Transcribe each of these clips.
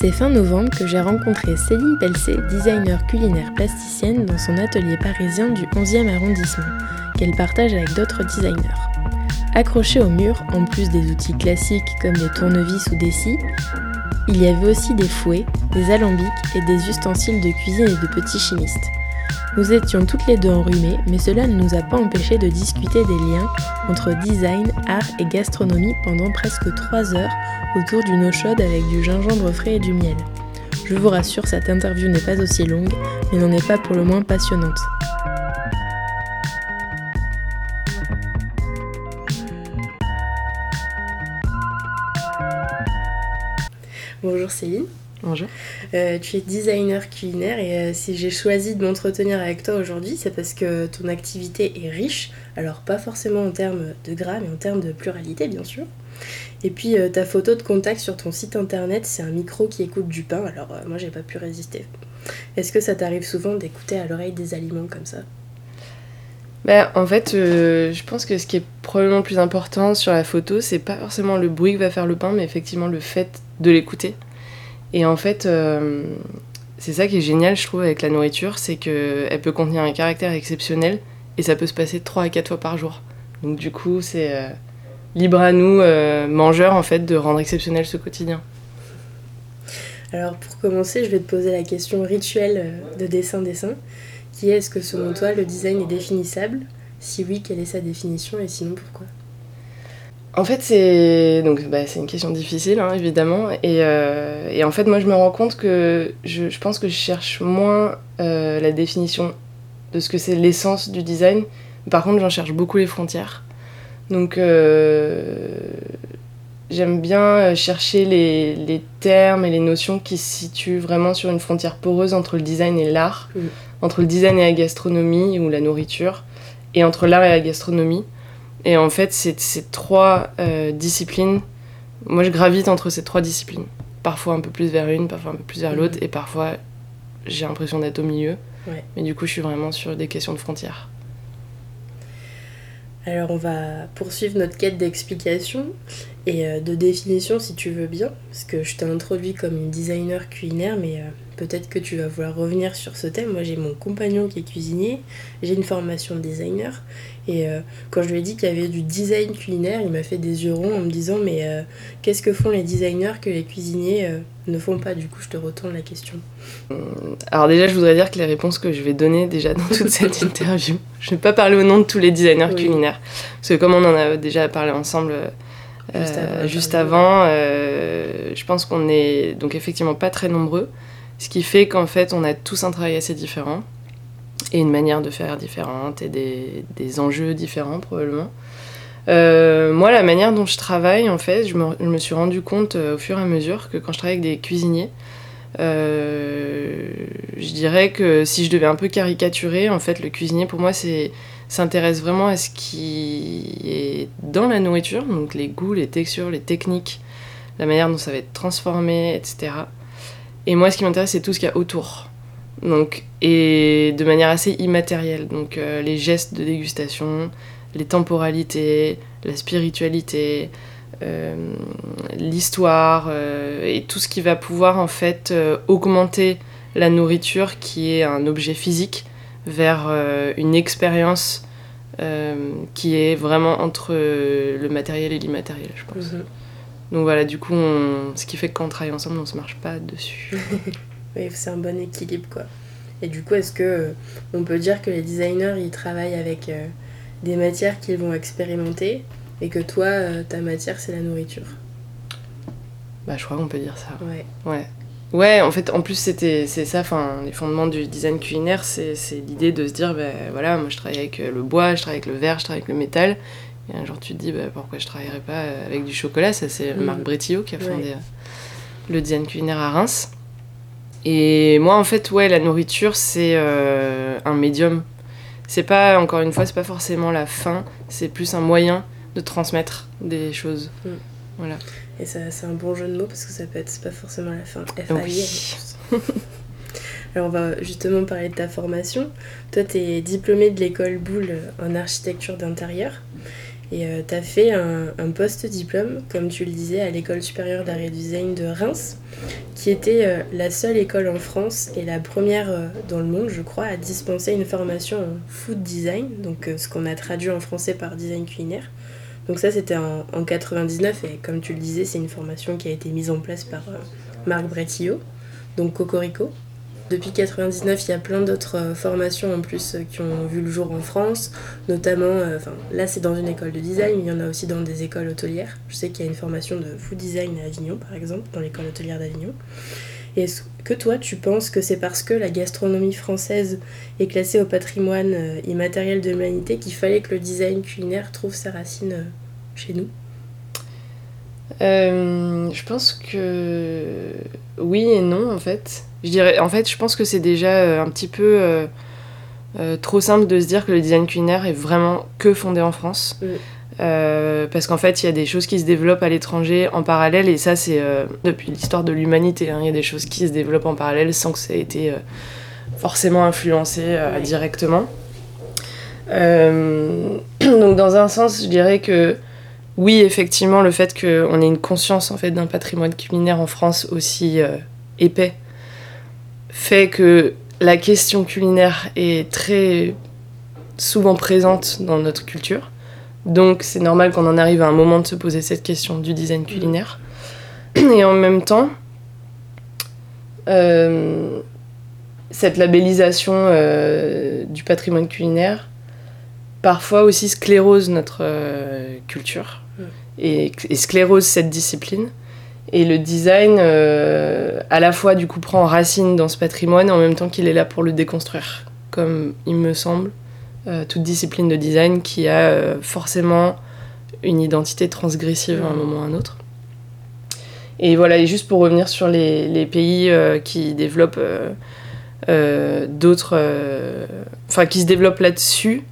C'est fin novembre que j'ai rencontré Céline Pelcé, designer culinaire plasticienne, dans son atelier parisien du 11e arrondissement, qu'elle partage avec d'autres designers. Accrochés au mur, en plus des outils classiques comme des tournevis ou des scies, il y avait aussi des fouets, des alambics et des ustensiles de cuisine et de petits chimistes. Nous étions toutes les deux enrhumées, mais cela ne nous a pas empêché de discuter des liens entre design, art et gastronomie pendant presque 3 heures autour d'une eau chaude avec du gingembre frais et du miel. Je vous rassure, cette interview n'est pas aussi longue, mais n'en est pas pour le moins passionnante. Bonjour Céline. Bonjour. Euh, tu es designer culinaire et euh, si j'ai choisi de m'entretenir avec toi aujourd'hui, c'est parce que ton activité est riche, alors pas forcément en termes de gras, mais en termes de pluralité bien sûr. Et puis euh, ta photo de contact sur ton site internet, c'est un micro qui écoute du pain, alors moi j'ai pas pu résister. Est-ce que ça t'arrive souvent d'écouter à l'oreille des aliments comme ça? Bah, en fait, je pense que ce qui est probablement le plus important sur la photo, c'est pas forcément le bruit que va faire le pain, mais effectivement le fait de l'écouter. Et en fait, euh, c'est ça qui est génial, je trouve, avec la nourriture, c'est qu'elle peut contenir un caractère exceptionnel et ça peut se passer 3 à 4 fois par jour. Donc du coup, c'est euh, libre à nous, euh, mangeurs, en fait, de rendre exceptionnel ce quotidien. Alors pour commencer, je vais te poser la question rituelle de dessin-dessin, qui est est-ce que selon toi le design est définissable? Si oui, quelle est sa définition? Et sinon pourquoi? En fait, c'est donc bah, c'est une question difficile, hein, évidemment. Euh, et, en fait, moi, je me rends compte que je, pense que je cherche moins euh, la définition de ce que c'est l'essence du design. Par contre, j'en cherche beaucoup les frontières. Donc, euh, j'aime bien chercher les, les, termes et les notions qui se situent vraiment sur une frontière poreuse entre le design et l'art, mm. entre le design et la gastronomie ou la nourriture, et entre l'art et la gastronomie. Et en fait, ces, ces trois euh, disciplines, moi je gravite entre ces trois disciplines. Parfois un peu plus vers une, parfois un peu plus vers l'autre, mhm. et parfois j'ai l'impression d'être au milieu. Mais du coup, je suis vraiment sur des questions de frontières. Alors, on va poursuivre notre quête d'explication et euh, de définition si tu veux bien, parce que je t'ai introduit comme une designer culinaire, mais euh, peut-être que tu vas vouloir revenir sur ce thème. Moi, j'ai mon compagnon qui est cuisinier, j'ai une formation de designer, et euh, quand je lui ai dit qu'il y avait du design culinaire, il m'a fait des yeux ronds en me disant Mais euh, qu'est-ce que font les designers que les cuisiniers euh, ne font pas? Du coup, je te retourne la question. Alors, déjà, je voudrais dire que les réponses que je vais donner déjà dans toute cette interview, je ne vais pas parler au nom de tous les designers culinaires. Parce que, comme on en a déjà parlé ensemble. Juste avant, je pense qu'on est donc effectivement pas très nombreux, ce qui fait qu'en fait on a tous un travail assez différent et une manière de faire différente et des, des enjeux différents probablement. Euh, moi, la manière dont je travaille, en fait, je me, je me suis rendu compte euh, au fur et à mesure que quand je travaille avec des cuisiniers, euh, je dirais que si je devais un peu caricaturer, en fait, le cuisinier, pour moi, c'est s'intéresse vraiment à ce qui est dans la nourriture, donc les goûts, les textures, les techniques, la manière dont ça va être transformé, etc. Et moi, ce qui m'intéresse, c'est tout ce qu'il y a autour. Donc, et de manière assez immatérielle. Donc euh, les gestes de dégustation, les temporalités, la spiritualité, euh, l'histoire euh, et tout ce qui va pouvoir en fait augmenter la nourriture qui est un objet physique vers une expérience qui est vraiment entre le matériel et l'immatériel, je pense. Mhm. Donc voilà, du coup, ce qui fait que quand on travaille ensemble, on se marche pas dessus. c'est un bon équilibre, quoi. Et du coup, est-ce que euh, on peut dire que les designers ils travaillent avec euh, des matières qu'ils vont expérimenter et que toi, euh, ta matière c'est la nourriture? Bah, je crois qu'on peut dire ça. Ouais. Ouais. Ouais, en fait, en plus, c'était, c'est ça, enfin, les fondements du design culinaire, c'est, l'idée de se dire, ben voilà, moi je travaille avec le bois, je travaille avec le verre, je travaille avec le métal. Et un jour, tu te dis, bah, pourquoi je travaillerais pas avec du chocolat? Ça, c'est Marc Bretillot qui a fondé le design culinaire à Reims. Et moi, en fait, ouais, la nourriture, c'est un médium. C'est pas, encore une fois, c'est pas forcément la fin, c'est plus un moyen de transmettre des choses. Mm. Voilà. Et c'est un bon jeu de mots parce que ça peut être pas forcément la fin. F oui. Alors on va justement parler de ta formation. Toi, tu es diplômé de l'école Boulle en architecture d'intérieur. Et euh, tu as fait un, post-diplôme, comme tu le disais, à l'école supérieure d'art et design de Reims, qui était euh, la seule école en France et la première euh, dans le monde, je crois, à dispenser une formation en food design, donc ce qu'on a traduit en français par design culinaire. Donc ça, c'était en, en, 99 et comme tu le disais, c'est une formation qui a été mise en place par Marc Bretillo, donc Cocorico. Depuis 99, il y a plein d'autres euh, formations en plus euh, qui ont vu le jour en France, notamment, euh, là c'est dans une école de design, mais il y en a aussi dans des écoles hôtelières. Je sais qu'il y a une formation de food design à Avignon par exemple, dans l'école hôtelière d'Avignon. Est-ce que toi tu penses que c'est parce que la gastronomie française est classée au patrimoine immatériel de l'humanité qu'il fallait que le design culinaire trouve sa racine chez nous? Je pense que oui et non en fait. Je dirais, en fait, je pense que c'est déjà euh, un petit peu euh, euh, trop simple de se dire que le design culinaire est vraiment que fondé en France. parce qu'en fait, il y a des choses qui se développent à l'étranger en parallèle, et ça, c'est depuis l'histoire de l'humanité. Hein. Il y a des choses qui se développent en parallèle sans que ça ait été forcément influencé directement. donc, dans un sens, je dirais que oui, effectivement, le fait qu'on ait une conscience en fait d'un patrimoine culinaire en France aussi épais fait que la question culinaire est très souvent présente dans notre culture. Donc c'est normal qu'on en arrive à un moment de se poser cette question du design culinaire. Et en même temps, euh, cette labellisation euh, du patrimoine culinaire parfois aussi sclérose notre euh, culture et, et, sclérose cette discipline. Et le design, euh, à la fois, du coup, prend racine dans ce patrimoine, en même temps qu'il est là pour le déconstruire, comme il me semble, euh, toute discipline de design qui a euh, forcément une identité transgressive à un moment ou à un autre. Et voilà, et juste pour revenir sur les, pays qui développent d'autres. Enfin, qui se développent là-dessus,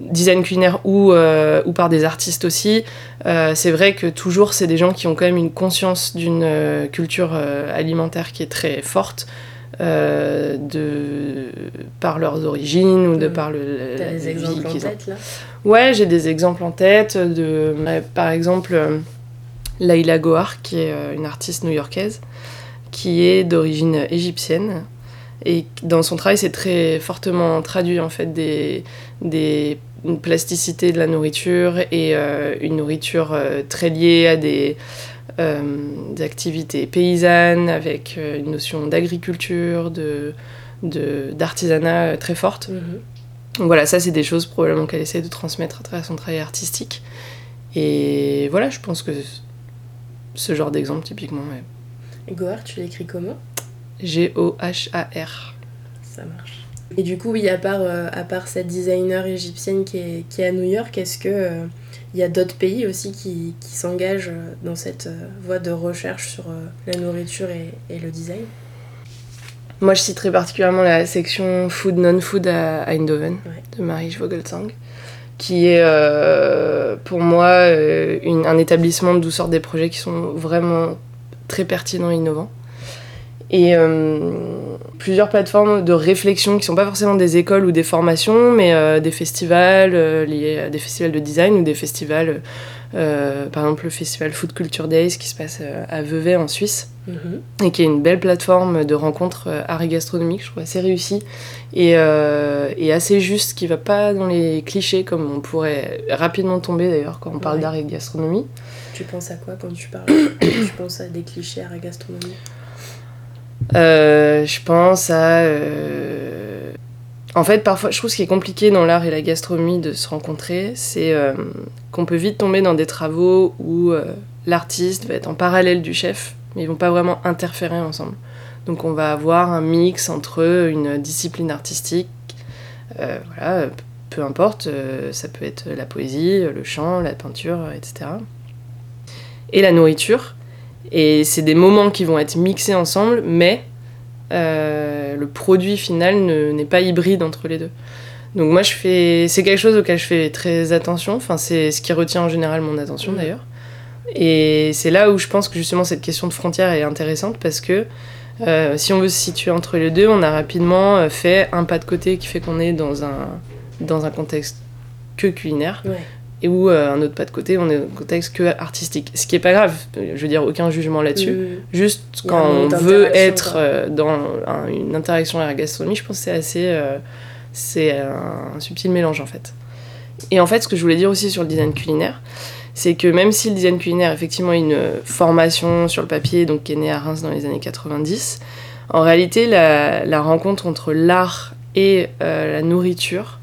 design culinaire ou, euh, ou par des artistes aussi, euh, c'est vrai que toujours c'est des gens qui ont quand même une conscience d'une culture alimentaire qui est très forte. de par leurs origines ou de par le T'as des exemples en tête là? Ouais j'ai des exemples en tête de par exemple Laila Gohar qui est une artiste new-yorkaise qui est d'origine égyptienne et dans son travail, c'est très fortement traduit en fait des, des une plasticité de la nourriture et euh, une nourriture euh, très liée à des, euh, des activités paysannes avec une notion d'agriculture, de, d'artisanat très forte. Mhm. Donc voilà, ça c'est des choses probablement qu'elle essaie de transmettre à travers son travail artistique. Et voilà, je pense que ce genre d'exemple typiquement. Et Gohar, tu l'écris comment? G-O-H-A-R. Ça marche. Et du coup, oui, à part, euh, à part cette designer égyptienne qui est, qui est à New York, est-ce que euh, y a d'autres pays aussi qui, qui s'engagent euh, dans cette voie de recherche sur la nourriture et, et, le design? Moi, je citerai particulièrement la section Food Non-Food à Eindhoven de Marie Vogelsang, qui est pour moi une, un établissement d'où sortent des projets qui sont vraiment très pertinents et innovants et euh, plusieurs plateformes de réflexion qui sont pas forcément des écoles ou des formations, mais euh, des festivals euh, liés à des festivals de design ou des festivals, par exemple le festival Food Culture Days qui se passe à Vevey en Suisse. Mhm. Et qui est une belle plateforme de rencontres art et gastronomique, je trouve assez réussie et, et, assez juste, qui va pas dans les clichés comme on pourrait rapidement tomber d'ailleurs quand on parle d'art et gastronomie. Tu penses à quoi quand tu parles Tu penses à des clichés art et gastronomie? Euh, je pense à. Euh, en fait, parfois, je trouve ce qui est compliqué dans l'art et la gastronomie de se rencontrer, c'est euh, qu'on peut vite tomber dans des travaux où l'artiste va être en parallèle du chef, mais ils vont pas vraiment interférer ensemble. Donc, on va avoir un mix entre une discipline artistique, voilà, peu importe, ça peut être la poésie, le chant, la peinture, etc. Et la nourriture et c'est des moments qui vont être mixés ensemble, mais le produit final n'est pas hybride entre les deux. Donc moi, je fais, c'est quelque chose auquel je fais très attention. Enfin, c'est ce qui retient en général mon attention mmh. d'ailleurs. Et c'est là où je pense que justement cette question de frontière est intéressante parce que euh, si on veut se situer entre les deux, on a rapidement euh, fait un pas de côté qui fait qu'on est dans un, dans un contexte que culinaire. Et où euh, un autre pas de côté, on est dans un contexte que artistique. Ce qui est pas grave, je veux dire, aucun jugement là-dessus. Mm. Juste quand on veut être dans une interaction avec la gastronomie, je pense que c'est assez. c'est un subtil mélange en fait. Et en fait, ce que je voulais dire aussi sur le design culinaire, c'est que même si le design culinaire effectivement une formation sur le papier, donc qui est née à Reims dans les années 90, en réalité la, rencontre entre l'art et euh, la nourriture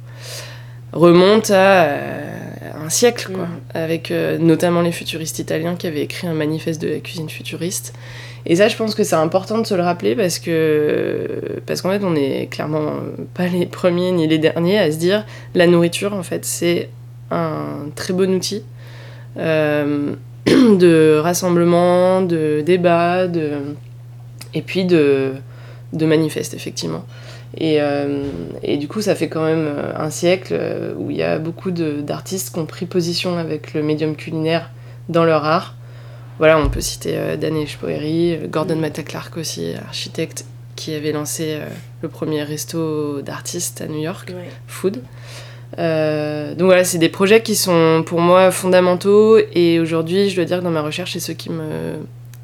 remonte à euh, siècle, quoi, mm. avec euh, notamment les futuristes italiens qui avaient écrit un manifeste de la cuisine futuriste. Et ça, je pense que c'est important de se le rappeler parce que parce qu'en fait, on n'est clairement pas les premiers ni les derniers à se dire la nourriture, en fait, c'est un très bon outil euh, de rassemblement, de débats, de... et puis de, de manifestes, effectivement. Et, euh, et, du coup, ça fait quand même un siècle où il y a beaucoup d'artistes qui ont pris position avec le médium culinaire dans leur art. Voilà, on peut citer euh, Daniel Spoeri, Gordon Matta Clark aussi, architecte, qui avait lancé le premier resto d'artistes à New York, Food. Euh, donc voilà, c'est des projets qui sont pour moi fondamentaux et aujourd'hui, je dois dire que dans ma recherche, c'est ceux qui me,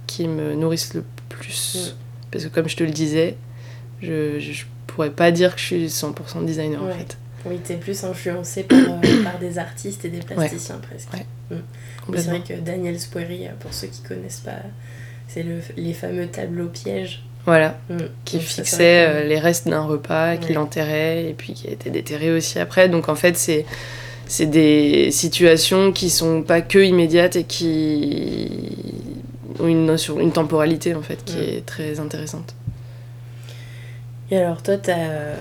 qui me nourrissent le plus. Parce que comme je te le disais, je, je, pourrais pas dire que je suis 100% designer en fait. Oui, t'es plus influencé par, euh, par, des artistes et des plasticiens presque. Mm. C'est vrai que Daniel Spoeri, pour ceux qui connaissent pas, c'est le, les fameux tableaux pièges voilà, mm. qui fixait euh, les restes d'un repas, qui l'enterrait et puis qui a été déterré aussi après. Donc en fait, c'est c'est des situations qui sont pas que immédiates et qui ont une, une temporalité en fait qui mm. est très intéressante. Et alors toi, tu as,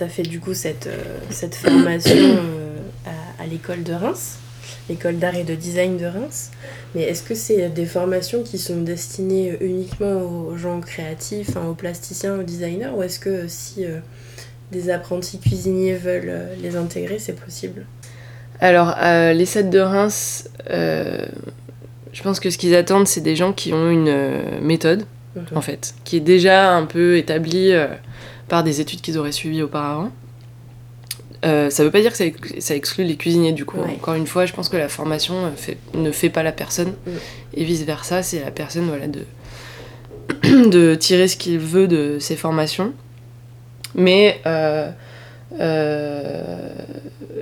as, fait du coup cette, euh, cette formation euh, à, à l'école de Reims l'école d'art et de design de Reims. Mais est-ce que c'est des formations qui sont destinées uniquement aux gens créatifs, aux plasticiens, aux designers, ou est-ce que si euh, des apprentis cuisiniers veulent euh, les intégrer, c'est possible? Alors, euh, les sets de Reims, je pense que ce qu'ils attendent, c'est des gens qui ont une méthode, mhm. en fait, qui est déjà un peu établie par des études qu'ils auraient suivies auparavant. Euh, ça veut pas dire que ça, exclut les cuisiniers du coup. Encore une fois, je pense que la formation euh, fait, ne fait pas la personne mm. et vice versa, c'est la personne voilà de de tirer ce qu'il veut de ses formations. Mais euh,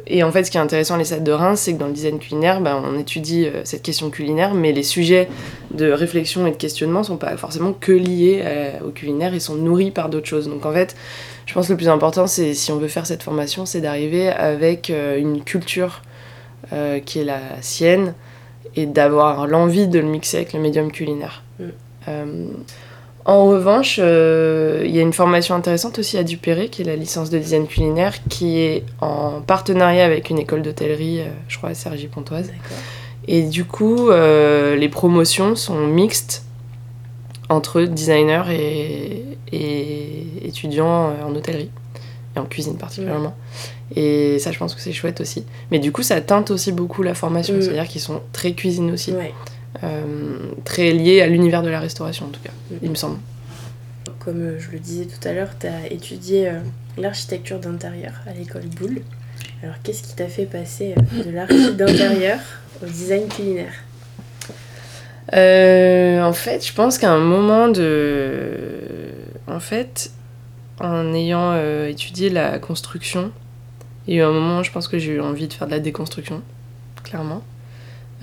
et en fait, ce qui est intéressant à l'ESAT de Reims, c'est que dans le design culinaire, ben, on étudie cette question culinaire, mais les sujets de réflexion et de questionnement sont pas forcément que liés au culinaire et sont nourris par d'autres choses. Donc en fait, je pense que le plus important, c'est si on veut faire cette formation, c'est d'arriver avec euh, une culture euh, qui est la sienne et d'avoir l'envie de le mixer avec le médium culinaire. Mm. Euh, en revanche, il y a une formation intéressante aussi à Dupéré, qui est la licence de design culinaire, qui est en partenariat avec une école d'hôtellerie, je crois à Cergy-Pontoise. Et du coup, les promotions sont mixtes entre designers et, et étudiants euh, en hôtellerie et en cuisine particulièrement. Et ça, je pense que c'est chouette aussi. Mais du coup, ça teinte aussi beaucoup la formation, c'est-à-dire qu'ils sont très cuisine aussi, euh, très liés à l'univers de la restauration en tout cas, il me semble. Comme euh, je le disais tout à l'heure, tu as étudié l'architecture d'intérieur à l'école Boulle. Alors, qu'est-ce qui t'a fait passer de l'architecture d'intérieur au design culinaire? En fait, je pense qu'à un moment de. En fait, en ayant euh, étudié la construction. Il y a eu un moment, je pense que j'ai eu envie de faire de la déconstruction, clairement.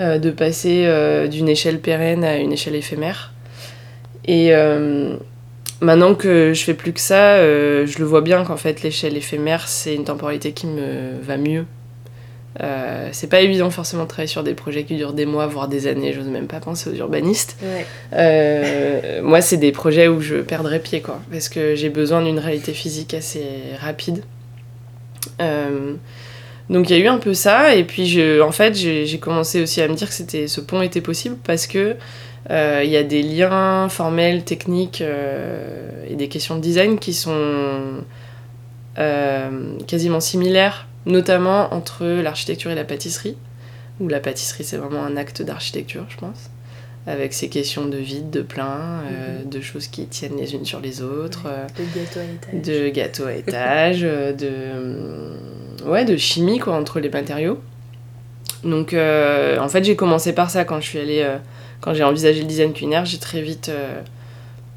Euh, de passer euh, d'une échelle pérenne à une échelle éphémère. Et maintenant que je fais plus que ça, je le vois bien qu'en fait l'échelle éphémère, c'est une temporalité qui me va mieux euh, c'est pas évident forcément de travailler sur des projets qui durent des mois, voire des années. J'ose même pas penser aux urbanistes. Euh, moi, c'est des projets où je perdrais pied, quoi, parce que j'ai besoin d'une réalité physique assez rapide. Euh, Donc il y a eu un peu ça, et puis je, en fait j'ai commencé aussi à me dire que ce pont était possible parce que il y a des liens formels, techniques et des questions de design qui sont quasiment similaires, notamment entre l'architecture et la pâtisserie, où la pâtisserie c'est vraiment un acte d'architecture, je pense avec ces questions de vide, de plein, euh, mhm. de choses qui tiennent les unes sur les autres. Euh, de gâteaux à étage. De gâteaux à étage, euh, de, ouais, de chimie quoi, entre les matériaux. Donc en fait j'ai commencé par ça quand je suis allée, quand j'ai envisagé le design culinaire, j'ai très vite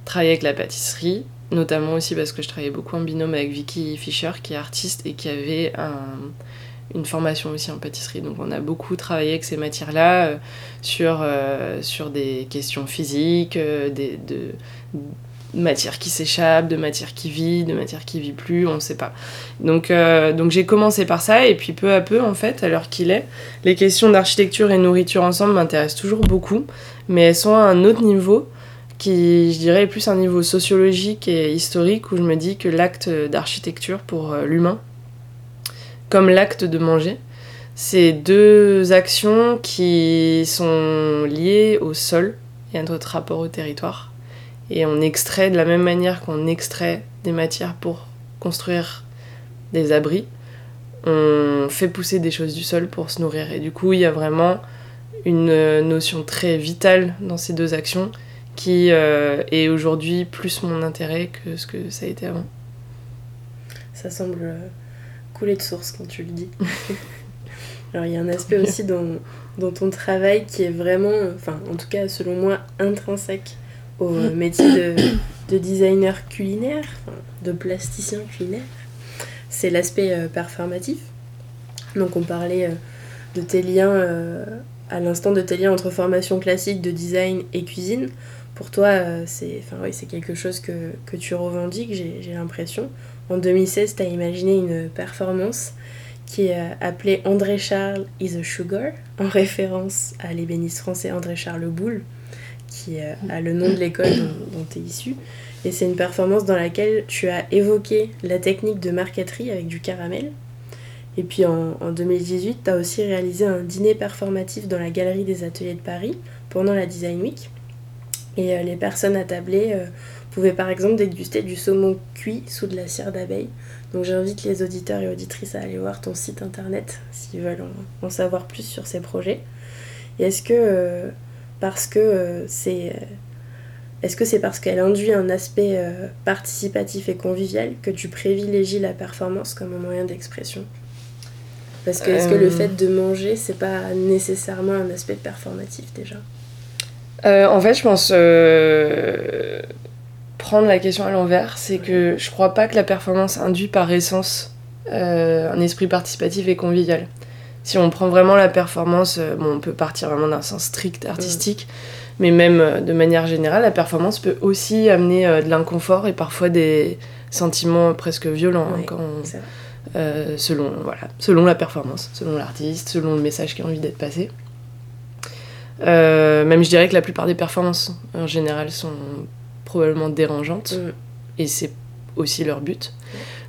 travaillé avec la pâtisserie, notamment aussi parce que je travaillais beaucoup en binôme avec Vicky Fischer qui est artiste et qui avait un une formation aussi en pâtisserie. Donc on a beaucoup travaillé avec ces matières-là euh, sur, euh, sur des questions physiques, euh, des, de, matières qui s'échappent, de matières qui vivent, de matières qui vivent plus, on ne sait pas. Donc, donc j'ai commencé par ça et puis peu à peu en fait, à l'heure qu'il est, les questions d'architecture et nourriture ensemble m'intéressent toujours beaucoup, mais elles sont à un autre niveau qui, je dirais, est plus un niveau sociologique et historique où je me dis que l'acte d'architecture pour l'humain comme l'acte de manger. C'est deux actions qui sont liées au sol et à notre rapport au territoire. Et on extrait de la même manière qu'on extrait des matières pour construire des abris, on fait pousser des choses du sol pour se nourrir. Et du coup, il y a vraiment une notion très vitale dans ces deux actions qui euh, est aujourd'hui plus mon intérêt que ce que ça a été avant. Ça semble euh, couler de source quand tu le dis. Alors il y a un aspect aussi dans, dans, ton travail qui est vraiment, enfin en tout cas selon moi, intrinsèque au métier de, de designer culinaire, de plasticien culinaire. C'est l'aspect euh, performatif. Donc on parlait euh, de tes liens, euh, à l'instant de tes liens entre formation classique de design et cuisine. Pour toi, c'est oui, quelque chose que, que tu revendiques, j'ai l'impression. En 2016, tu as imaginé une performance qui est euh, appelée André Charles is a Sugar, en référence à l'ébéniste français André Charles Boulle, qui euh, a le nom de l'école dont tu es issu. Et c'est une performance dans laquelle tu as évoqué la technique de marqueterie avec du caramel. Et puis en, 2018, tu as aussi réalisé un dîner performatif dans la Galerie des Ateliers de Paris pendant la Design Week. Et euh, les personnes attablées pouvez par exemple déguster du saumon cuit sous de la cire d'abeille. Donc j'invite les auditeurs et auditrices à aller voir ton site internet s'ils veulent en, savoir plus sur ces projets. Et est-ce que euh, parce que euh, c'est euh, est-ce que c'est parce qu'elle induit un aspect participatif et convivial que tu privilégies la performance comme un moyen d'expression? Parce que est-ce que le fait de manger, c'est pas nécessairement un aspect performatif déjà? En fait, je pense prendre la question à l'envers, c'est que je crois pas que la performance induit par essence euh, un esprit participatif et convivial. Si on prend vraiment la performance, euh, bon, on peut partir vraiment d'un sens strict artistique, mais même euh, de manière générale, la performance peut aussi amener de l'inconfort et parfois des sentiments presque violents hein, quand selon, voilà, selon la performance, selon l'artiste, selon le message qui a envie d'être passé. même je dirais que la plupart des performances en général sont probablement dérangeantes. Mm. Et c'est aussi leur but.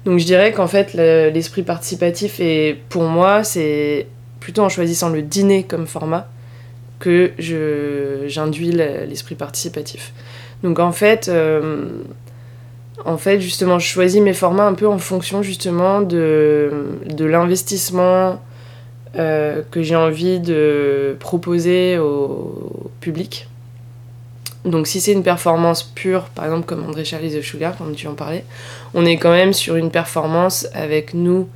Donc je dirais qu'en fait, l'esprit participatif, est, pour moi, c'est plutôt en choisissant le dîner comme format que j'induis l'esprit participatif. Donc en fait, euh, en fait, justement, je choisis mes formats un peu en fonction justement de, de l'investissement euh, que j'ai envie de proposer au public. Donc si c'est une performance pure, par exemple comme André Charlie The Sugar, comme tu en parlais, on est quand même sur une performance avec nous.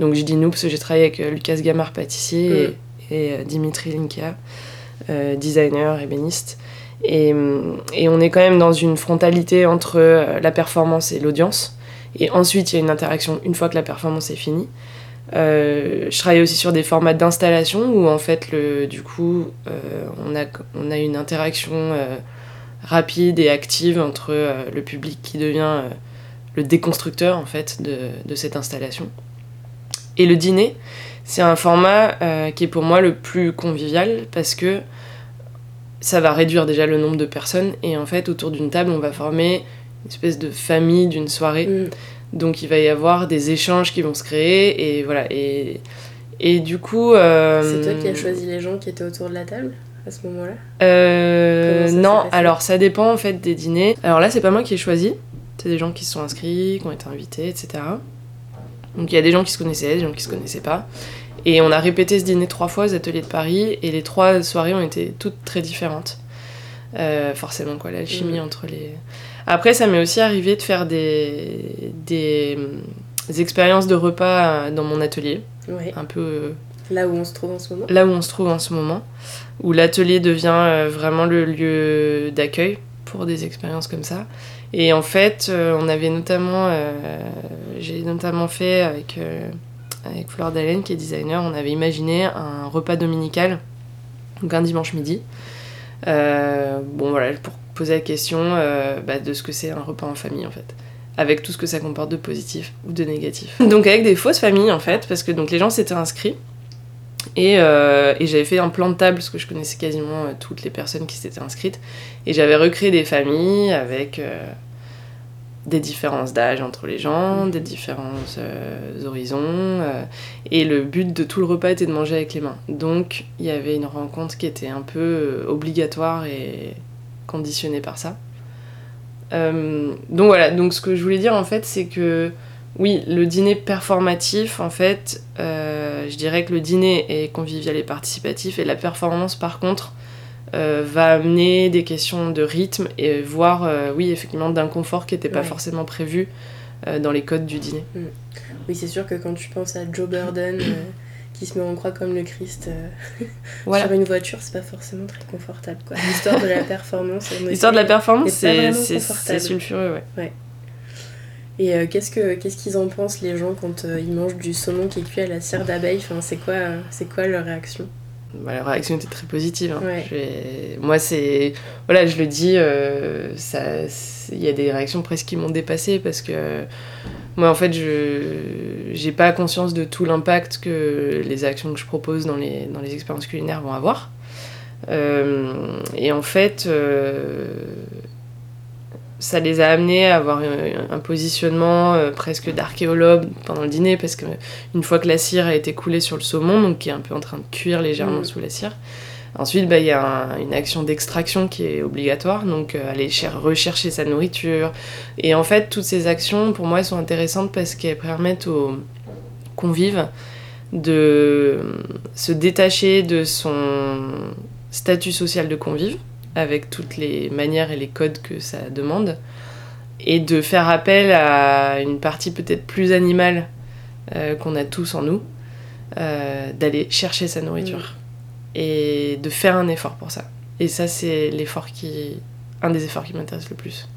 Donc je dis nous parce que j'ai travaillé avec euh, Lucas Gamard, pâtissier, et, euh, Dimitri Linkia, euh, designer, ébéniste. Et, et, on est quand même dans une frontalité entre la performance et l'audience. Et ensuite, il y a une interaction une fois que la performance est finie. je travaille aussi sur des formats d'installation où en fait, le, du coup, on, a, on a une interaction rapide et active entre euh, le public qui devient euh, le déconstructeur en fait de, cette installation. Et le dîner, c'est un format euh, qui est pour moi le plus convivial parce que ça va réduire déjà le nombre de personnes et en fait autour d'une table on va former une espèce de famille d'une soirée. Mm. Donc il va y avoir des échanges qui vont se créer et voilà. Et, et du coup. Euh, c'est toi qui as choisi les gens qui étaient autour de la table? À ce moment-là? Euh, Non, alors ça dépend en fait des dîners. Alors là, c'est pas moi qui ai choisi. C'est des gens qui se sont inscrits, qui ont été invités, etc. Donc il y a des gens qui se connaissaient, des gens qui se connaissaient pas. Et on a répété ce dîner trois fois aux ateliers de Paris et les trois soirées ont été toutes très différentes. Euh, forcément, quoi, l'alchimie entre les. Après, ça m'est aussi arrivé de faire des, des, expériences de repas dans mon atelier. Un peu. Euh, là où on se trouve en ce moment? Là où on se trouve en ce moment. Où l'atelier devient euh, vraiment le lieu d'accueil pour des expériences comme ça. Et en fait, on avait notamment. J'ai notamment fait avec avec Fleur Dalen qui est designer, on avait imaginé un repas dominical, donc un dimanche midi. Euh, bon voilà, pour poser la question euh, bah, de ce que c'est un repas en famille en fait avec tout ce que ça comporte de positif ou de négatif. Donc avec des fausses familles en fait, parce que donc les gens s'étaient inscrits et, euh, et j'avais fait un plan de table parce que je connaissais quasiment toutes les personnes qui s'étaient inscrites et j'avais recréé des familles avec des différences d'âge entre les gens, des différents euh, horizons. Euh, et le but de tout le repas était de manger avec les mains. Donc il y avait une rencontre qui était un peu euh, obligatoire et conditionnée par ça. donc voilà, donc ce que je voulais dire en fait, c'est que oui, le dîner performatif, en fait, je dirais que le dîner est convivial et participatif, et la performance, par contre, euh, va amener des questions de rythme et voire, euh, oui, effectivement, d'inconfort qui n'était pas forcément prévu euh, dans les codes du dîner. Mm. Oui, c'est sûr que quand tu penses à Joe Burden qui se met en croix comme le Christ sur une voiture, c'est pas forcément très confortable. L'histoire de la performance. L'histoire de la performance, c'est sulfureux, ouais. ouais. Et qu'est-ce qu'ils ce qu'ils en pensent les gens quand ils mangent du saumon qui est cuit à la cire d'abeille? Enfin, C'est quoi, c'est quoi leur réaction? Bah, la réaction était très positive. Hein. Moi, c'est. Voilà, je le dis, euh, il y a des réactions presque qui m'ont dépassé parce que moi, en fait, je j'ai pas conscience de tout l'impact que les actions que je propose dans les, dans les expériences culinaires vont avoir. Euh, et en fait, euh, ça les a amenés à avoir un positionnement euh, presque d'archéologue pendant le dîner parce que une fois que la cire a été coulée sur le saumon, donc qui est un peu en train de cuire légèrement mm. sous la cire, ensuite bah, il y a une action d'extraction qui est obligatoire, donc euh, aller rechercher sa nourriture. Et en fait, toutes ces actions, pour moi, elles sont intéressantes parce qu'elles permettent aux convives de se détacher de son statut social de convive avec toutes les manières et les codes que ça demande, et de faire appel à une partie peut-être plus animale euh, qu'on a tous en nous, euh, d'aller chercher sa nourriture mm. et de faire un effort pour ça. Et ça, c'est l'effort qui, un des efforts qui m'intéresse le plus.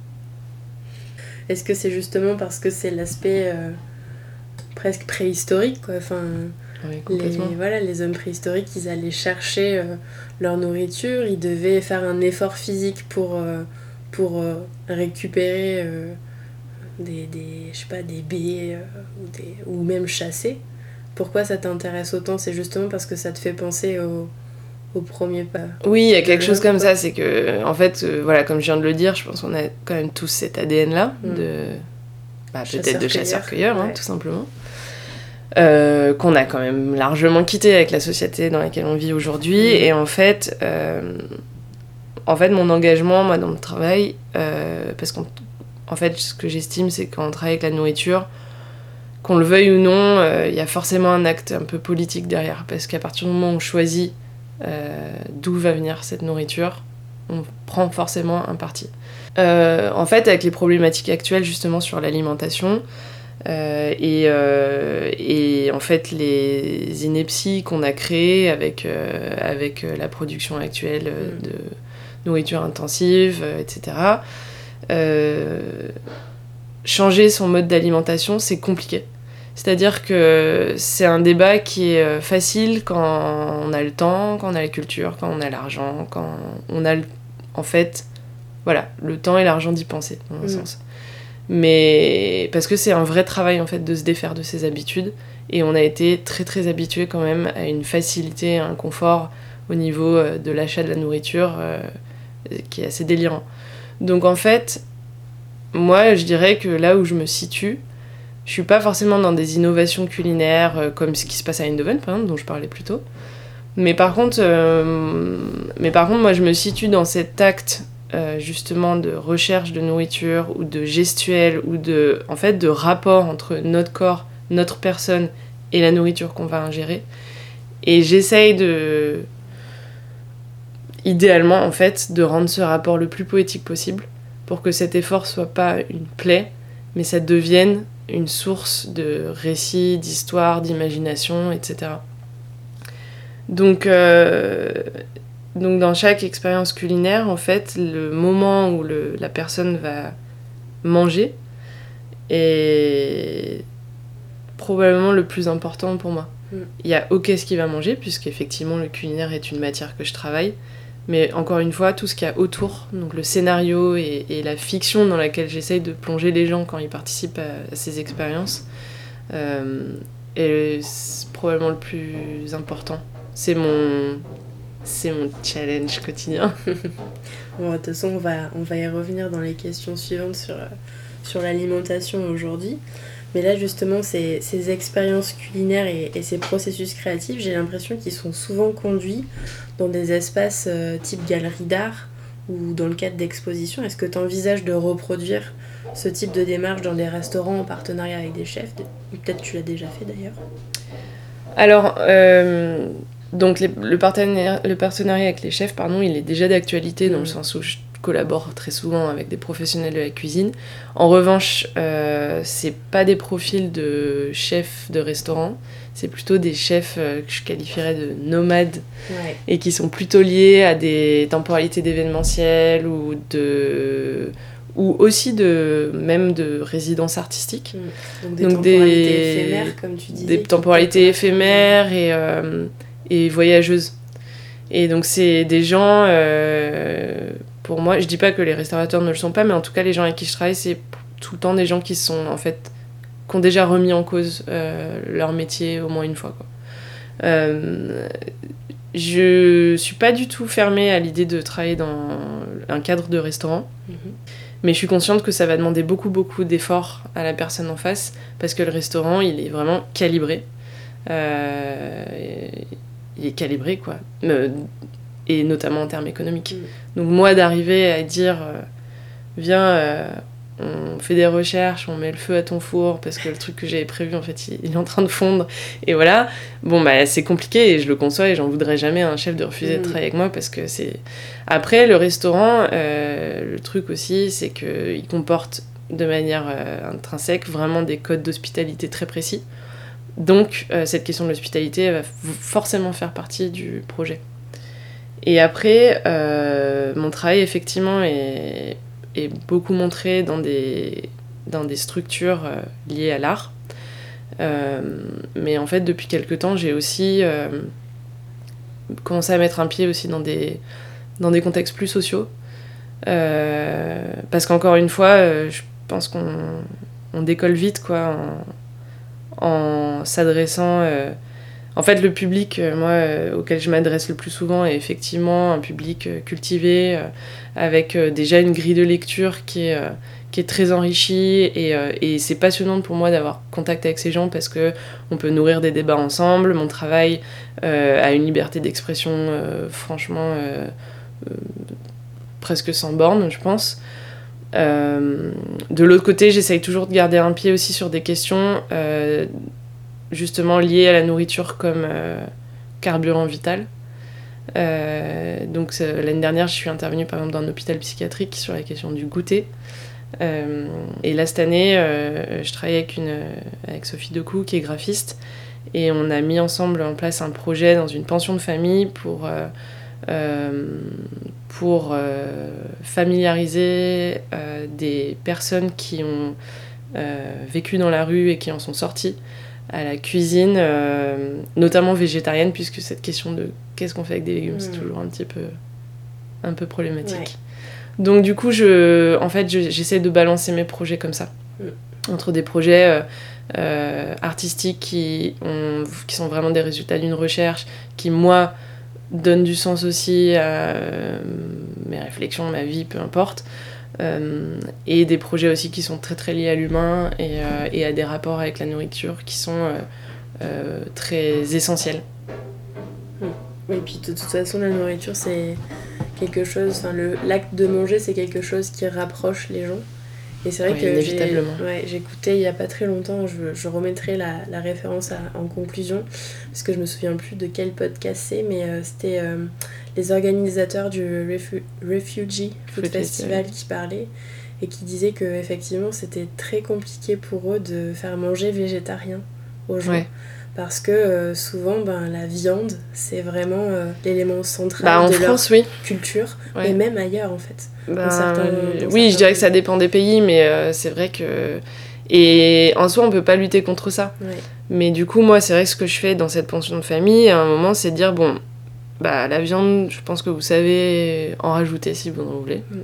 Est-ce que c'est justement parce que c'est l'aspect euh, presque préhistorique, quoi? Enfin, les, voilà, les hommes préhistoriques, ils allaient chercher euh, leur nourriture, ils devaient faire un effort physique pour, euh, pour euh, récupérer des, des, je sais pas, des baies ou, des, ou même chasser. Pourquoi ça t'intéresse autant? C'est justement parce que ça te fait penser au, au premier pas. Oui, il y a quelque chose comme ça, c'est que, en fait, voilà, comme je viens de le dire, je pense qu'on a quand même tous cet ADN-là, mm. de bah, peut-être de chasseur-cueilleur, hein, tout simplement. Euh, qu'on a quand même largement quitté avec la société dans laquelle on vit aujourd'hui. Mm. Et en fait, euh, en fait, mon engagement, moi, dans le travail, euh, parce qu'en en fait, ce que j'estime, c'est quand on travaille avec la nourriture, qu'on le veuille ou non, il y a forcément un acte un peu politique derrière. Parce qu'à partir du moment où on choisit d'où va venir cette nourriture, on prend forcément un parti. en fait, avec les problématiques actuelles justement sur l'alimentation, euh, et, euh, et, en fait, les inepties qu'on a créées avec, euh, avec la production actuelle mm. de nourriture intensive, etc., changer son mode d'alimentation, c'est compliqué. C'est-à-dire que c'est un débat qui est facile quand on a le temps, quand on a la culture, quand on a l'argent, quand on a, en fait, voilà, le temps et l'argent d'y penser, dans un mm. sens. Mais parce que c'est un vrai travail en fait de se défaire de ses habitudes et on a été très très habitué quand même à une facilité, à un confort au niveau euh, de l'achat de la nourriture euh, qui est assez délirant. Donc en fait, moi je dirais que là où je me situe, je suis pas forcément dans des innovations culinaires comme ce qui se passe à Eindhoven, par exemple, dont je parlais plus tôt. Mais par contre, mais par contre moi, je me situe dans cet acte justement de recherche de nourriture ou de gestuelle ou de, en fait, de rapport entre notre corps, notre personne et la nourriture qu'on va ingérer. Et j'essaye de, idéalement en fait, de rendre ce rapport le plus poétique possible pour que cet effort soit pas une plaie, mais ça devienne une source de récits, d'histoires, d'imagination, etc. Donc, euh, donc dans chaque expérience culinaire, en fait, le moment où le, la personne va manger est probablement le plus important pour moi. Mm. Il y a ok ce qu'il va manger, puisqu'effectivement le culinaire est une matière que je travaille, mais encore une fois, tout ce qu'il y a autour, donc le scénario et, la fiction dans laquelle j'essaye de plonger les gens quand ils participent à, ces expériences, euh, est probablement le plus important. C'est mon, c'est mon challenge quotidien. bon, de toute façon, on va, on va y revenir dans les questions suivantes sur, sur l'alimentation aujourd'hui. Mais là, justement, ces, ces expériences culinaires et, ces processus créatifs, j'ai l'impression qu'ils sont souvent conduits dans des espaces euh, type galerie d'art ou dans le cadre d'expositions. Est-ce que tu envisages de reproduire ce type de démarche dans des restaurants en partenariat avec des chefs? Peut-être tu l'as déjà fait d'ailleurs. Alors, euh, donc le, partenariat, le partenariat avec les chefs, pardon, il est déjà d'actualité dans le mmh. sens où je collabore très souvent avec des professionnels de la cuisine. En revanche, euh, c'est pas des profils de chefs de restaurant, c'est plutôt des chefs euh, que je qualifierais de nomades et qui sont plutôt liés à des temporalités d'événementiel ou de ou aussi de même de résidence artistique. Mm. Donc des temporalités éphémères comme tu disais. Des temporalités éphémères et, euh, et voyageuses. Et donc c'est des gens euh, pour moi, je dis pas que les restaurateurs ne le sont pas, mais en tout cas, les gens avec qui je travaille, c'est tout le temps des gens qui sont en fait qui ont déjà remis en cause euh, leur métier au moins une fois. Quoi. Euh, je suis pas du tout fermée à l'idée de travailler dans un cadre de restaurant, mhm. mais je suis consciente que ça va demander beaucoup beaucoup d'efforts à la personne en face parce que le restaurant il est vraiment calibré. Euh, il est calibré quoi et notamment en termes économiques. Mm. Donc moi d'arriver à dire euh, viens euh, on fait des recherches, on met le feu à ton four parce que le truc que j'avais prévu en fait il, est en train de fondre et voilà. Bon bah c'est compliqué et je le conçois et j'en voudrais jamais un chef de refuser de mm. travailler avec moi parce que c'est après le restaurant euh, le truc aussi c'est que il comporte de manière intrinsèque vraiment des codes d'hospitalité très précis. Donc cette question de l'hospitalité va forcément faire partie du projet. Et après, euh, mon travail, effectivement, est, beaucoup montré dans des, structures euh, liées à l'art. Euh, mais en fait, depuis quelques temps, j'ai aussi commencé à mettre un pied aussi dans des, contextes plus sociaux. parce qu'encore une fois, je pense qu'on on décolle vite, quoi, en, en s'adressant en fait, le public, euh, euh, auquel je m'adresse le plus souvent est effectivement un public euh, cultivé, avec déjà une grille de lecture qui est, très enrichie. Et, et c'est passionnant pour moi d'avoir contact avec ces gens parce que on peut nourrir des débats ensemble. Mon travail a une liberté d'expression, franchement, presque sans borne, je pense. De l'autre côté, j'essaye toujours de garder un pied aussi sur des questions justement lié à la nourriture comme euh, carburant vital. Euh, donc l'année dernière, je suis intervenue par exemple dans un hôpital psychiatrique sur la question du goûter. Euh, et là, cette année, je travaille avec, avec Sophie Decou, qui est graphiste, et on a mis ensemble en place un projet dans une pension de famille pour, pour familiariser des personnes qui ont vécu dans la rue et qui en sont sorties à la cuisine, euh, notamment végétarienne, puisque cette question de qu'est-ce qu'on fait avec des légumes, c'est mm. toujours un petit peu, un peu problématique. Donc du coup, je, en fait, j'essaie de balancer mes projets comme ça, mm. entre des projets euh, euh, artistiques qui, ont, qui sont vraiment des résultats d'une recherche, qui moi donnent du sens aussi à mes réflexions, ma vie, peu importe. et des projets aussi qui sont très très liés à l'humain et, et, à des rapports avec la nourriture qui sont très essentiels. Oui, et puis de toute façon, la nourriture, c'est quelque chose, l'acte de manger, c'est quelque chose qui rapproche les gens. Et c'est vrai que j'écoutais il n'y a pas très longtemps, je, je remettrai la, la référence en conclusion, parce que je me souviens plus de quel podcast c'est, mais euh, c'était euh, les organisateurs du Refugee Food, Festival. Qui parlaient et qui disaient que effectivement c'était très compliqué pour eux de faire manger végétarien aux gens parce que euh, souvent ben, la viande c'est vraiment euh, l'élément central bah, de France, leur culture et même ailleurs en fait. Ben, oui, je dirais que ça dépend des pays, mais euh, c'est vrai que et en soi on peut pas lutter contre ça. Mais du coup moi c'est vrai que ce que je fais dans cette pension de famille à un moment c'est de dire bon bah la viande je pense que vous savez en rajouter si vous en voulez. Mm.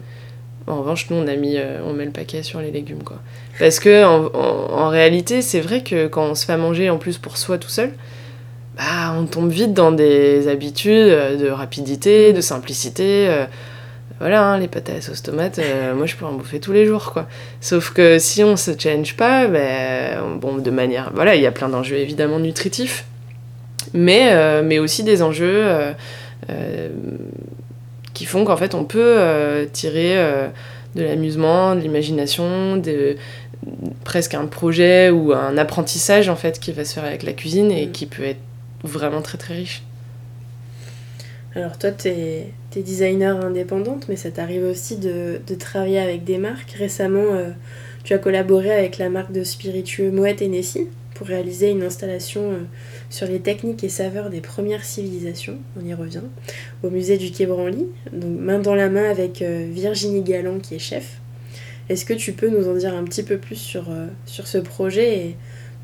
En revanche, nous, on a mis, on met le paquet sur les légumes, quoi. Parce que en, réalité, c'est vrai que quand on se fait manger en plus pour soi tout seul, bah, on tombe vite dans des habitudes de rapidité, de simplicité. Euh, voilà, hein, les pâtes à la sauce tomate, euh, moi je peux en bouffer tous les jours, quoi. Sauf que si on se challenge pas, ben, bon, de manière... Voilà, il y a plein d'enjeux évidemment nutritifs, euh, mais aussi des enjeux qui font qu'en fait on peut tirer de l'amusement, de l'imagination, de, presque un projet ou un apprentissage en fait qui va se faire avec la cuisine et mm. qui peut être vraiment très très riche. Alors toi, tu es, designer indépendante, mais ça t'arrive aussi de, de, travailler avec des marques. Récemment, euh, tu as collaboré avec la marque de spiritueux Moët et Nessie pour réaliser une installation euh, sur les techniques et saveurs des premières civilisations, on y revient, au musée du Quai Branly, donc main dans la main avec euh, Virginie Galland qui est chef. Est-ce que tu peux nous en dire un petit peu plus sur, euh, sur ce projet et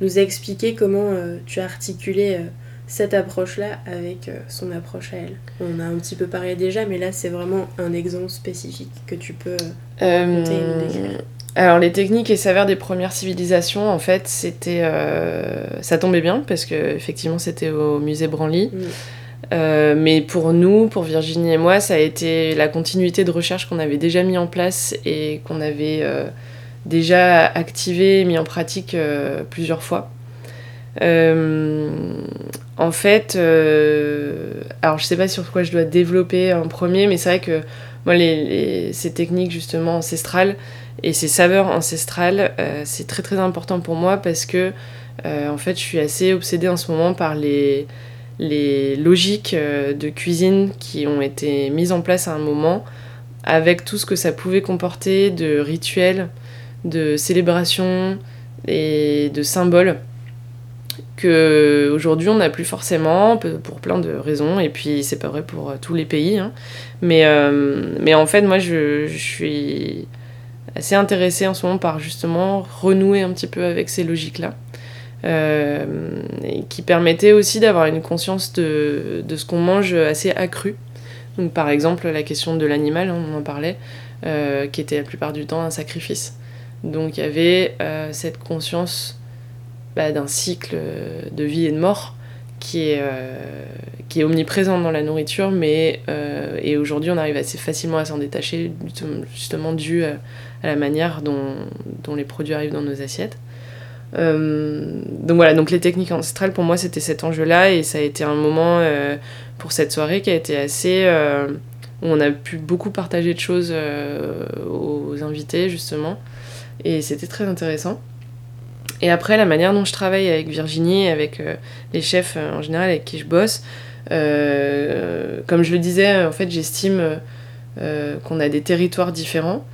nous expliquer comment euh, tu as articulé euh, cette approche-là avec son approche à elle? On a un petit peu parlé déjà, mais là c'est vraiment un exemple spécifique que tu peux décrire. Alors les techniques et saveurs des premières civilisations, en fait, c'était, ça tombait bien parce que effectivement c'était au musée Branly. Mm. Euh, mais pour nous, pour Virginie et moi, ça a été la continuité de recherche qu'on avait déjà mis en place et qu'on avait euh, déjà activé et mis en pratique euh, plusieurs fois. en fait, alors je sais pas sur quoi je dois développer en premier, mais c'est vrai que moi, ces techniques justement ancestrales et ces saveurs ancestrales, c'est très très important pour moi parce que en fait, je suis assez obsédée en ce moment par les les logiques euh, de cuisine qui ont été mises en place à un moment, avec tout ce que ça pouvait comporter de rituels, de célébrations et de symboles que aujourd'hui on n'a plus forcément pour plein de raisons et puis c'est pas vrai pour euh, tous les pays hein. mais, euh, mais en fait moi je, je, suis assez intéressée en ce moment par justement renouer un petit peu avec ces logiques là euh, qui permettait aussi d'avoir une conscience de, de ce qu'on mange assez accru. Donc par exemple la question de l'animal, hein, on en parlait, euh, qui était la plupart du temps un sacrifice. Donc il y avait euh, cette conscience bah, d'un cycle de vie et de mort qui est, qui est omniprésent dans la nourriture, mais et aujourd'hui on arrive assez facilement à s'en détacher, justement dû à, à, la manière dont, les produits arrivent dans nos assiettes. Euh, donc voilà, donc les techniques ancestrales pour moi c'était cet enjeu-là et ça a été un moment euh, pour cette soirée qui a été assez euh, où on a pu beaucoup partager de choses aux invités justement et c'était très intéressant. Et après la manière dont je travaille avec Virginie, avec les chefs en général avec qui je bosse, comme je le disais, en fait j'estime qu'on a des territoires différents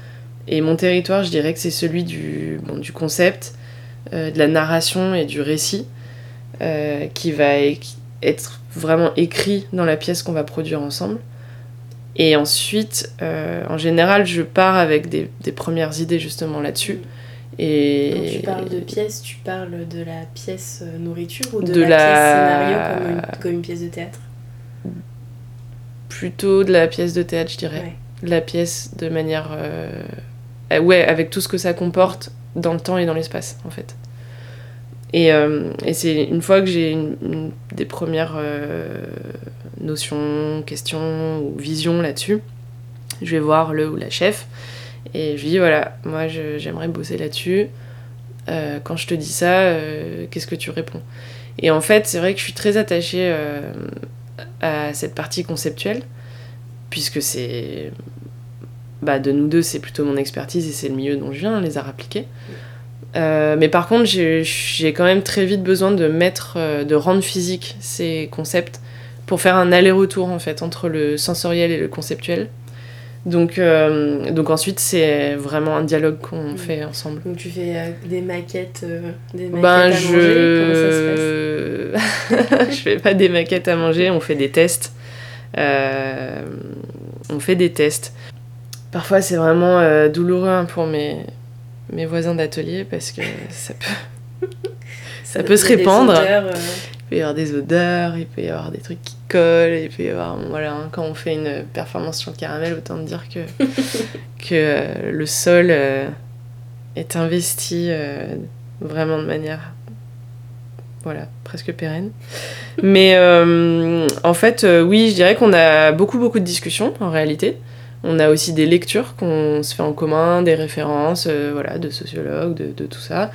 et mon territoire je dirais que c'est celui du, bon, du concept euh, de la narration et du récit euh, qui va être vraiment écrit dans la pièce qu'on va produire ensemble. Et ensuite, euh, en général, je pars avec des, premières idées justement là-dessus. Et... Quand tu parles de pièce, tu parles de la pièce nourriture ou de, la, pièce scénario comme une, pièce de théâtre? Plutôt de la pièce de théâtre, je dirais. La pièce de manière... ouais, avec tout ce que ça comporte dans le temps et dans l'espace, en fait. Et, euh, c'est une fois que j'ai des premières euh, notions, questions ou visions là-dessus, je vais voir le ou la chef Et je lui dis voilà, moi j'aimerais bosser là-dessus. Euh, quand je te dis ça, euh, qu'est-ce que tu réponds? Et en fait, c'est vrai que je suis très attachée euh, à cette partie conceptuelle, puisque c'est. Bah, de nous deux, c'est plutôt mon expertise et c'est le milieu dont je viens, les arts appliqués. mais par contre, j'ai quand même très vite besoin de mettre, de rendre physique ces concepts pour faire un aller-retour en fait entre le sensoriel et le conceptuel. Donc, euh, donc ensuite, c'est vraiment un dialogue qu'on fait ensemble. Donc tu fais euh, des maquettes, euh, des maquettes ben, à je... manger? Comment ça se passe? Je fais pas des maquettes à manger, on fait des tests. on fait des tests. Parfois, c'est vraiment douloureux hein, pour mes, mes voisins d'atelier parce que ça peut, ça, peut se répandre peut y avoir des odeurs, il peut y avoir des trucs qui collent, il peut y avoir. Voilà, hein, quand on fait une performance sur le caramel, autant dire que, que euh, le sol euh, est investi euh, vraiment de manière. Voilà, presque pérenne. Mais en fait, oui, je dirais qu'on a beaucoup, beaucoup de discussions en réalité. On a aussi des lectures qu'on se fait en commun, des références voilà, de sociologues, de, tout ça.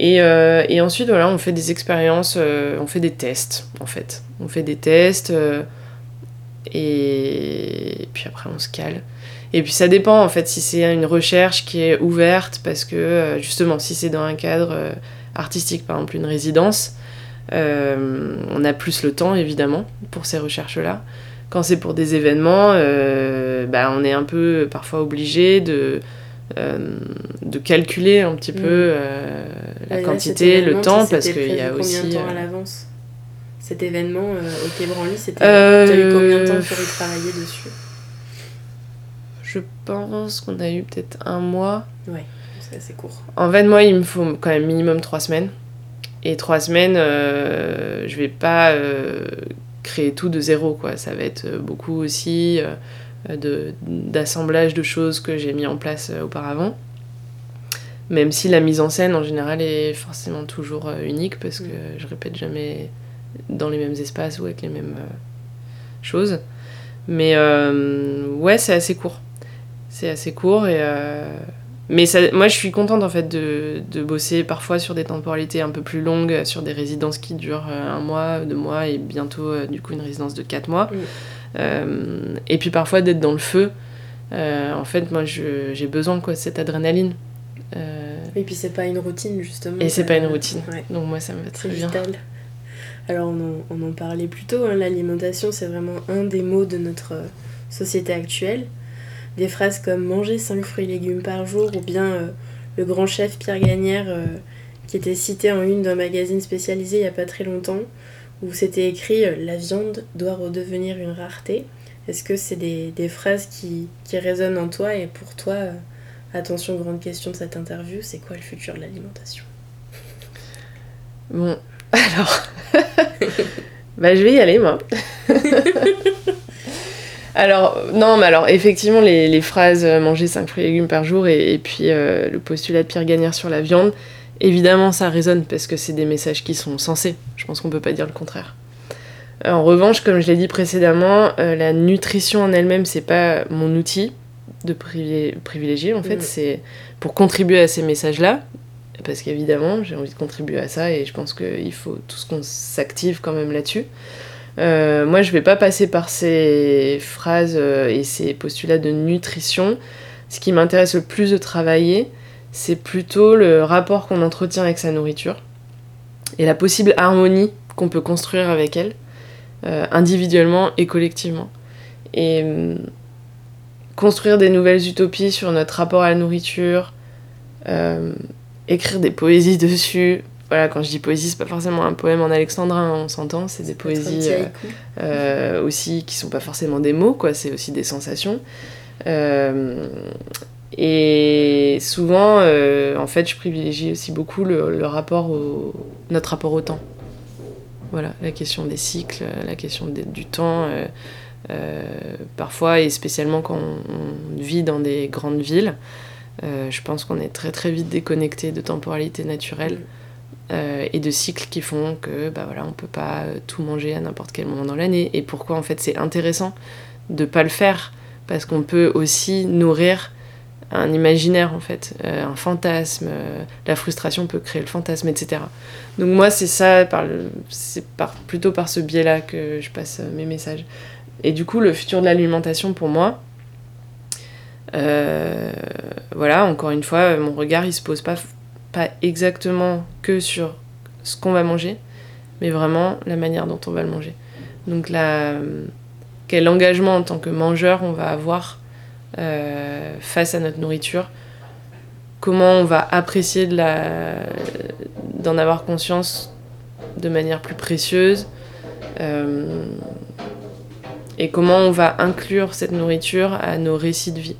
Euh, et, ensuite, voilà, on fait des expériences, euh, on fait des tests, en fait. On fait des tests, euh, et... puis après, on se cale. Et puis ça dépend, en fait, si c'est une recherche qui est ouverte, parce que, justement, si c'est dans un cadre artistique, par exemple une résidence, on a plus le temps, évidemment, pour ces recherches-là. Quand c'est pour des événements, bah, on est un peu parfois obligé de euh, de calculer un petit peu mm. euh, la quantité, le temps, parce qu'il y a aussi. Combien de temps à euh, l'avance? Cet événement au Quai Branly, c'était. eu combien de temps pour y travailler dessus? Je pense qu'on a eu peut-être un mois. Ouais, c'est assez court. En fait, moi, il me faut quand même minimum trois semaines. Et trois semaines, je vais pas créer tout de zéro, quoi. Ça va être beaucoup aussi euh, d'assemblage de, choses que j'ai mis en place euh, auparavant. Même si la mise en scène en général est forcément toujours euh, unique parce que mm. je répète jamais dans les mêmes espaces ou avec les mêmes choses. Mais ouais, c'est assez court. C'est assez court et. Mais ça, moi, je suis contente en fait de, de, bosser parfois sur des temporalités un peu plus longues, sur des résidences qui durent un mois, deux mois et bientôt du coup une résidence de quatre mois. Mm. Euh, et puis parfois d'être dans le feu. Euh, en fait, moi, j'ai besoin de cette adrénaline. Euh, et puis c'est pas une routine justement. Et c'est pas une routine. Donc moi ça me va très bien. Vital. Alors on en, on en parlait plus tôt, hein, l'alimentation c'est vraiment un des mots de notre société actuelle. Des phrases comme manger 5 fruits et légumes par jour ou bien le grand chef Pierre Gagnère qui était cité en une d'un magazine spécialisé il y a pas très longtemps où c'était écrit euh, La viande doit redevenir une rareté. Est-ce que c'est des, phrases qui, qui, résonnent en toi et pour toi, euh, attention, grande question de cette interview, c'est quoi le futur de l'alimentation? Bon, alors, bah, je vais y aller moi. alors, non, mais alors, effectivement, les, phrases euh, manger 5 fruits et légumes par jour et, et puis le postulat de Pierre Gagnère sur la viande, Évidemment, ça résonne parce que c'est des messages qui sont sensés. Je pense qu'on peut pas dire le contraire. Euh, en revanche, comme je l'ai dit précédemment, euh, la nutrition en elle-même, c'est pas mon outil de privilégier. En fait, mm. c'est pour contribuer à ces messages-là. Parce qu'évidemment, j'ai envie de contribuer à ça et je pense qu'il faut tout ce qu'on s'active quand même là-dessus. Euh, moi, je vais pas passer par ces phrases et ces postulats de nutrition. Ce qui m'intéresse le plus de travailler, c'est plutôt le rapport qu'on entretient avec sa nourriture et la possible harmonie qu'on peut construire avec elle, euh, individuellement et collectivement. Et hum, construire des nouvelles utopies sur notre rapport à la nourriture, euh, écrire des poésies dessus. Voilà, quand je dis poésie, c'est pas forcément un poème en alexandrin, on s'entend, c'est des poésies euh, aussi qui sont pas forcément des mots, quoi, c'est aussi des sensations. Et souvent, euh, en fait, je privilégie aussi beaucoup le, rapport au, notre rapport au temps. Voilà, la question des cycles, la question du temps. Euh, euh, parfois, et spécialement quand on, vit dans des grandes villes, je pense qu'on est très très vite déconnecté de temporalité naturelle et de cycles qui font que bah voilà, on peut pas tout manger à n'importe quel moment dans l'année. Et pourquoi en fait c'est intéressant de pas le faire? Parce qu'on peut aussi nourrir un imaginaire en fait, un fantasme. la frustration peut créer le fantasme, etc. Donc moi c'est ça, c'est par, plutôt par ce biais-là que je passe mes messages. Et du coup le futur de l'alimentation pour moi, voilà, encore une fois, mon regard il se pose pas, pas exactement que sur ce qu'on va manger, mais vraiment la manière dont on va le manger. Donc la, quel engagement en tant que mangeur on va avoir euh, face à notre nourriture, comment on va apprécier de la, d'en avoir conscience de manière plus précieuse, euh, et comment on va inclure cette nourriture à nos récits de vie.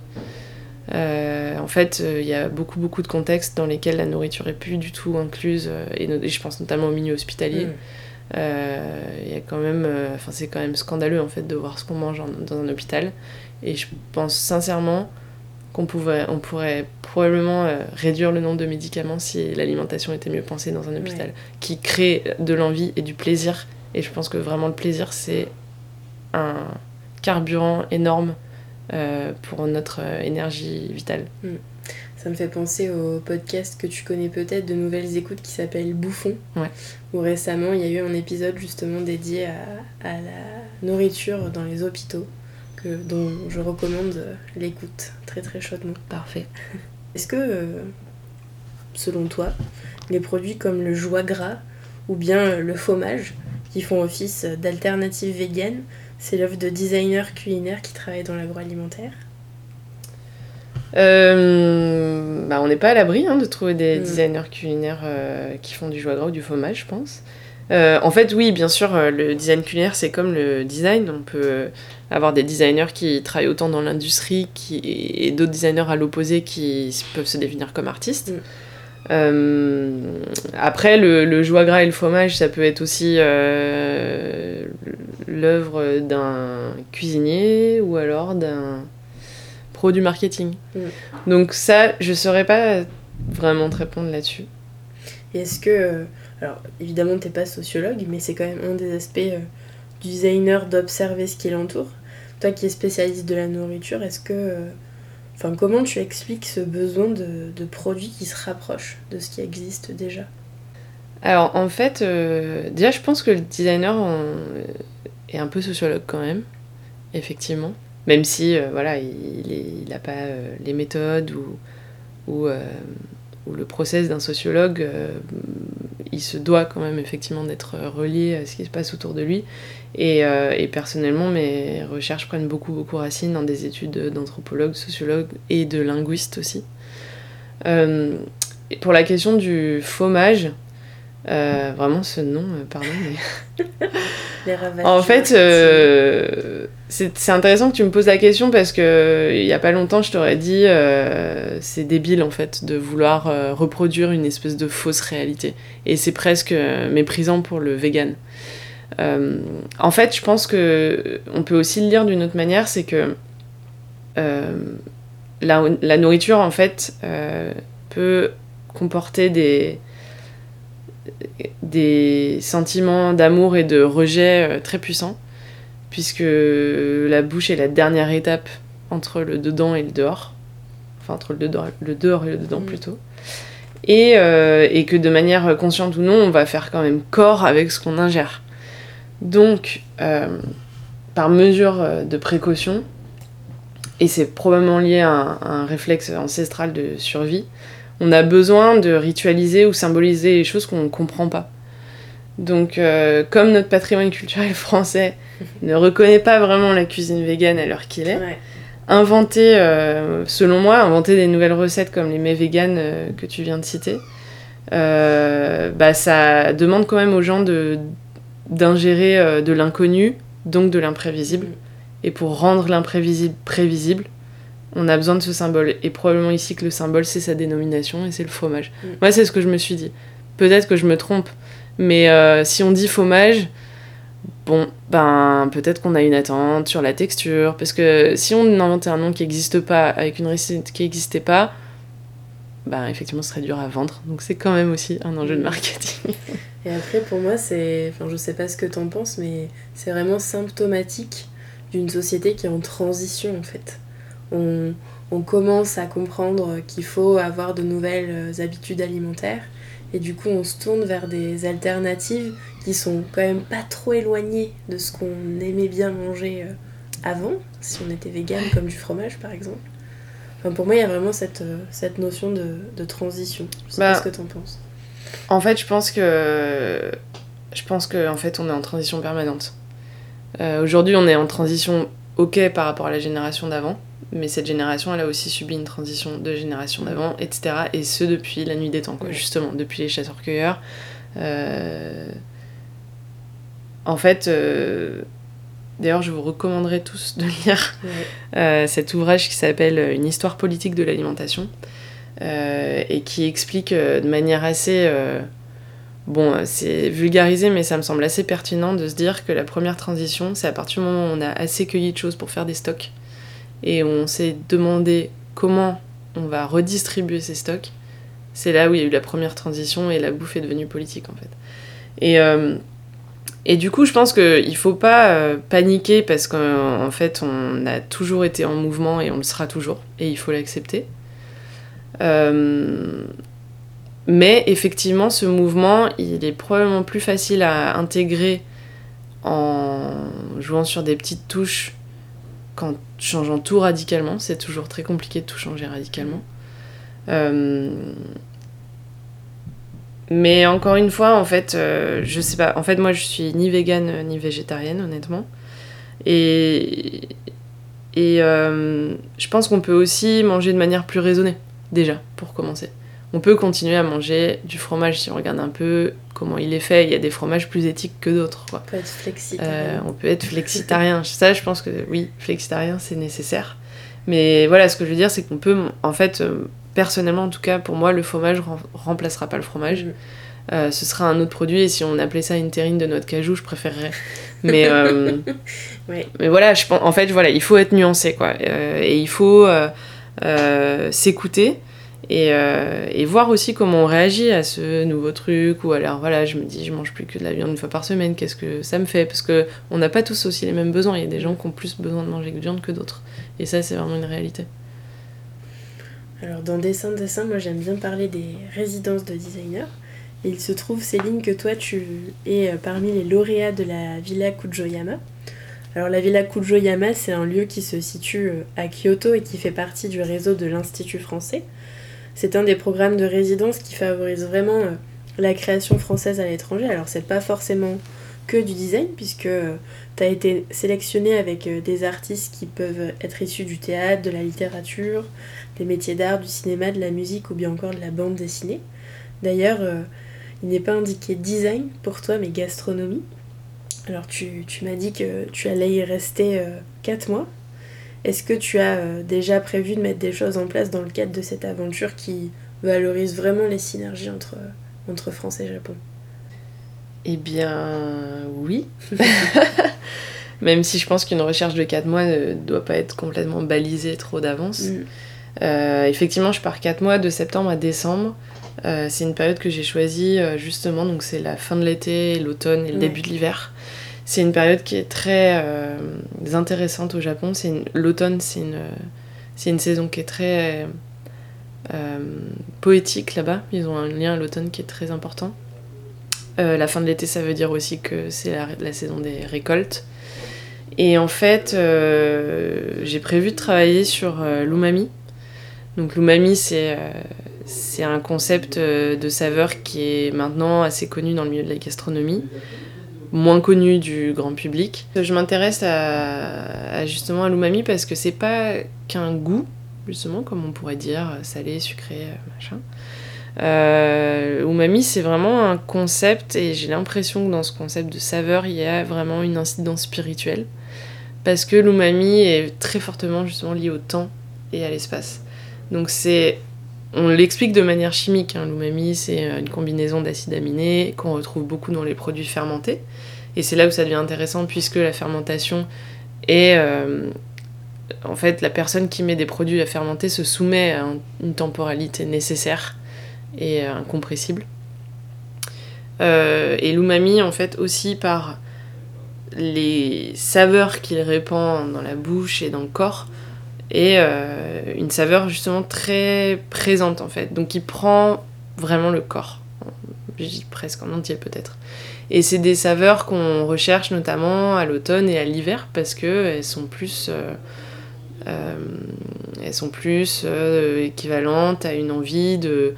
Euh, en fait, il y a beaucoup beaucoup de contextes dans lesquels la nourriture est plus du tout incluse, et, je pense notamment au milieu hospitalier. Mm. Euh, il y a quand même, euh, c'est quand même scandaleux en fait de voir ce qu'on mange dans un hôpital. Et je pense sincèrement qu'on pourrait, on pourrait probablement euh, réduire le nombre de médicaments si l'alimentation était mieux pensée dans un hôpital, qui crée de l'envie et du plaisir. Et je pense que vraiment le plaisir, c'est un carburant énorme pour notre énergie vitale. Mm. Ça me fait penser au podcast que tu connais peut-être de Nouvelles Écoutes qui s'appelle Bouffon. Ouais. Où récemment il y a eu un épisode justement dédié à, à la nourriture dans les hôpitaux, que, dont je recommande l'écoute très très chaudement. Parfait. Est-ce que, euh, selon toi, les produits comme le joie gras ou bien le fromage, qui font office d'alternative végane, c'est l'œuvre de designers culinaires qui travaillent dans l'agroalimentaire? Euh, bah, on n'est pas à l'abri hein, de trouver des mm. designers culinaires euh, qui font du joie gras ou du fromage, je pense. Euh, en fait, oui, bien sûr, le design culinaire, c'est comme le design. On peut avoir des designers qui travaillent autant dans l'industrie et d'autres designers à l'opposé qui peuvent se définir comme artistes. Mm. après, le, le, joie gras et le fromage, ça peut être aussi l'œuvre d'un cuisinier ou alors d'un du marketing. Mm. Donc ça, je saurais pas vraiment te répondre là-dessus. est-ce que... Euh, alors évidemment, t'es pas sociologue, mais c'est quand même un des aspects euh, du designer d'observer ce qui l'entoure. Toi qui es spécialiste de la nourriture, est-ce que... Euh, enfin, comment tu expliques ce besoin de, produits qui se rapprochent de ce qui existe déjà? Alors en fait, déjà je pense que le designer est un peu sociologue quand même, effectivement. Même si, euh, voilà, il n'a pas euh, les méthodes ou, euh, ou le process d'un sociologue, il se doit quand même effectivement d'être relié à ce qui se passe autour de lui. Et, et, personnellement, mes recherches prennent beaucoup, beaucoup racine dans des études d'anthropologue, sociologue et de linguiste aussi. pour la question du fromage, vraiment ce nom, pardon, mais... en fait, c'est intéressant que tu me poses la question parce que il y a pas longtemps, je t'aurais dit euh, c'est débile en fait de vouloir euh, reproduire une espèce de fausse réalité. Et c'est presque euh, méprisant pour le vegan. En fait, je pense que on peut aussi le lire d'une autre manière, c'est que la, la, nourriture en fait peut comporter des des sentiments d'amour et de rejet très puissants puisque la bouche est la dernière étape entre le dedans et le dehors. Enfin, entre le dehors, le dehors et le dedans mm. plutôt. Et, euh, et, que de manière consciente ou non, on va faire quand même corps avec ce qu'on ingère. Donc, euh, par mesure euh, de précaution, et c'est probablement lié à un, à un, réflexe ancestral de survie, on a besoin de ritualiser ou symboliser les choses qu'on ne comprend pas. Donc, euh, comme notre patrimoine culturel français ne reconnaît pas vraiment la cuisine végane à l'heure qu'il est, inventer, euh, selon moi, inventer des nouvelles recettes comme les mets véganes euh, que tu viens de citer, bah, ça demande quand même aux gens d'ingérer de l'inconnu, donc de l'imprévisible. Mm. Et pour rendre l'imprévisible prévisible, on a besoin de ce symbole. Et probablement ici que le symbole, c'est sa dénomination et c'est le fromage. Mm. Moi, c'est ce que je me suis dit. Peut-être que je me trompe, mais euh, si on dit fromage, bon, ben peut-être qu'on a une attente sur la texture. Parce que si on inventait un nom qui n'existe pas, avec une recette qui n'existait pas, ben effectivement ce serait dur à vendre. Donc c'est quand même aussi un enjeu de mm. marketing. Et après, pour moi, c'est. Enfin, je sais pas ce que t'en penses, mais c'est vraiment symptomatique d'une société qui est en transition en fait. On, on commence à comprendre qu'il faut avoir de nouvelles habitudes alimentaires. Et du coup, on se tourne vers des alternatives qui sont quand même pas trop éloignées de ce qu'on aimait bien manger avant, si on était vegan, comme du fromage par exemple. Enfin, pour moi, il y a vraiment cette, cette notion de, de transition. Je sais pas bah, ce que tu en penses. En fait, je pense que je pense qu'en en fait, on est en transition permanente. Euh, aujourd'hui, on est en transition ok par rapport à la génération d'avant, mais cette génération, elle a aussi subi une transition de génération d'avant, etc. Et ce depuis la nuit des temps, quoi, justement, depuis les chasseurs-cueilleurs. Euh, en fait, euh, d'ailleurs, je vous recommanderais tous de lire cet ouvrage qui s'appelle Une histoire politique de l'alimentation et qui explique de manière assez Bon, euh, c'est vulgarisé, mais ça me semble assez pertinent de se dire que la première transition, c'est à partir du moment où on a assez cueilli de choses pour faire des stocks et on s'est demandé comment on va redistribuer ces stocks. C'est là où il y a eu la première transition et la bouffe est devenue politique en fait. Et, euh, et du coup, je pense qu'il ne faut pas euh, paniquer parce qu'en fait, on a toujours été en mouvement et on le sera toujours et il faut l'accepter. Euh, mais effectivement, ce mouvement, il est probablement plus facile à intégrer en jouant sur des petites touches qu'en changeant tout radicalement. C'est toujours très compliqué de tout changer radicalement. Euh, mais encore une fois, en fait, euh, je sais pas. En fait, moi, je suis ni végane ni végétarienne, honnêtement. Et, et euh, je pense qu'on peut aussi manger de manière plus raisonnée, déjà, pour commencer on peut continuer à manger du fromage si on regarde un peu comment il est fait. Il y a des fromages plus éthiques que d'autres. On peut être flexitarien. Euh, on peut être flexitarien. Ça, je pense que oui, flexitarien, c'est nécessaire. Mais voilà, ce que je veux dire, c'est qu'on peut, en fait, euh, personnellement, en tout cas, pour moi, le fromage remplacera pas le fromage. Mm. Euh, ce sera un autre produit et si on appelait ça une terrine de notre cajou, je préférerais. Mais, mais voilà, je pense, en fait, voilà, il faut être nuancé, quoi. et il faut s'écouter. Euh, et, voir aussi comment on réagit à ce nouveau truc. Ou alors voilà je me dis je mange plus que de la viande une fois par semaine qu'est-ce que ça me fait? Parce que on n'a pas tous aussi les mêmes besoins. Il y a des gens qui ont plus besoin de manger de viande que d'autres. Et ça c'est vraiment une réalité. Alors dans dessin dessin moi j'aime bien parler des résidences de designers. Il se trouve Céline que toi tu es euh, parmi les lauréats de la Villa Kujoyama alors la Villa Kujoyama c'est un lieu qui se situe euh, à Kyoto et qui fait partie du réseau de l'Institut français c'est un des programmes de résidence qui favorise vraiment euh, la création française à l'étranger. Alors c'est pas forcément que du design puisque euh, tu as été sélectionné avec des artistes qui peuvent être issus du théâtre, de la littérature, des métiers d'art, du cinéma, de la musique ou bien encore de la bande dessinée. D'ailleurs, il n'est pas indiqué design pour toi mais gastronomie. Alors tu, tu m'as dit que tu allais y rester 4 mois. Est-ce que tu as euh, déjà prévu de mettre des choses en place dans le cadre de cette aventure qui valorise vraiment les synergies entre, entre France et Japon? Eh bien, oui. Même si je pense qu'une recherche de 4 mois ne doit pas être complètement balisée trop d'avance. Mm. Euh, effectivement, je pars 4 mois de septembre à décembre. Euh, c'est une période que j'ai choisie justement, donc c'est la fin de l'été, l'automne et le début de l'hiver. C'est une période qui est très euh, intéressante au Japon. L'automne, c'est une, une saison qui est très euh, poétique là-bas. Ils ont un lien à l'automne qui est très important. Euh, la fin de l'été, ça veut dire aussi que c'est la, saison des récoltes. Et en fait, j'ai prévu de travailler sur l'umami. Donc l'umami, c'est c'est un concept de saveur qui est maintenant assez connu dans le milieu de la gastronomie moins connu du grand public. Je m'intéresse à, justement à l'umami parce que c'est pas qu'un goût, justement, comme on pourrait dire, salé, sucré, machin. Euh, c'est vraiment un concept et j'ai l'impression que dans ce concept de saveur, il y a vraiment une incidence spirituelle. Parce que l'umami est très fortement justement lié au temps et à l'espace. Donc c'est on l'explique de manière chimique. Hein. L'umami, c'est une combinaison d'acides aminés qu'on retrouve beaucoup dans les produits fermentés. Et c'est là où ça devient intéressant puisque la fermentation est... Euh, en fait, la personne qui met des produits à fermenter se soumet à une temporalité nécessaire et euh, incompressible. Euh, et l'umami, en fait, aussi par les saveurs qu'il répand dans la bouche et dans le corps, et une saveur justement très présente en fait. Donc il prend vraiment le corps, presque en entier peut-être. Et c'est des saveurs qu'on recherche notamment à l'automne et à l'hiver parce qu'elles sont plus, elles sont plus équivalentes à une envie de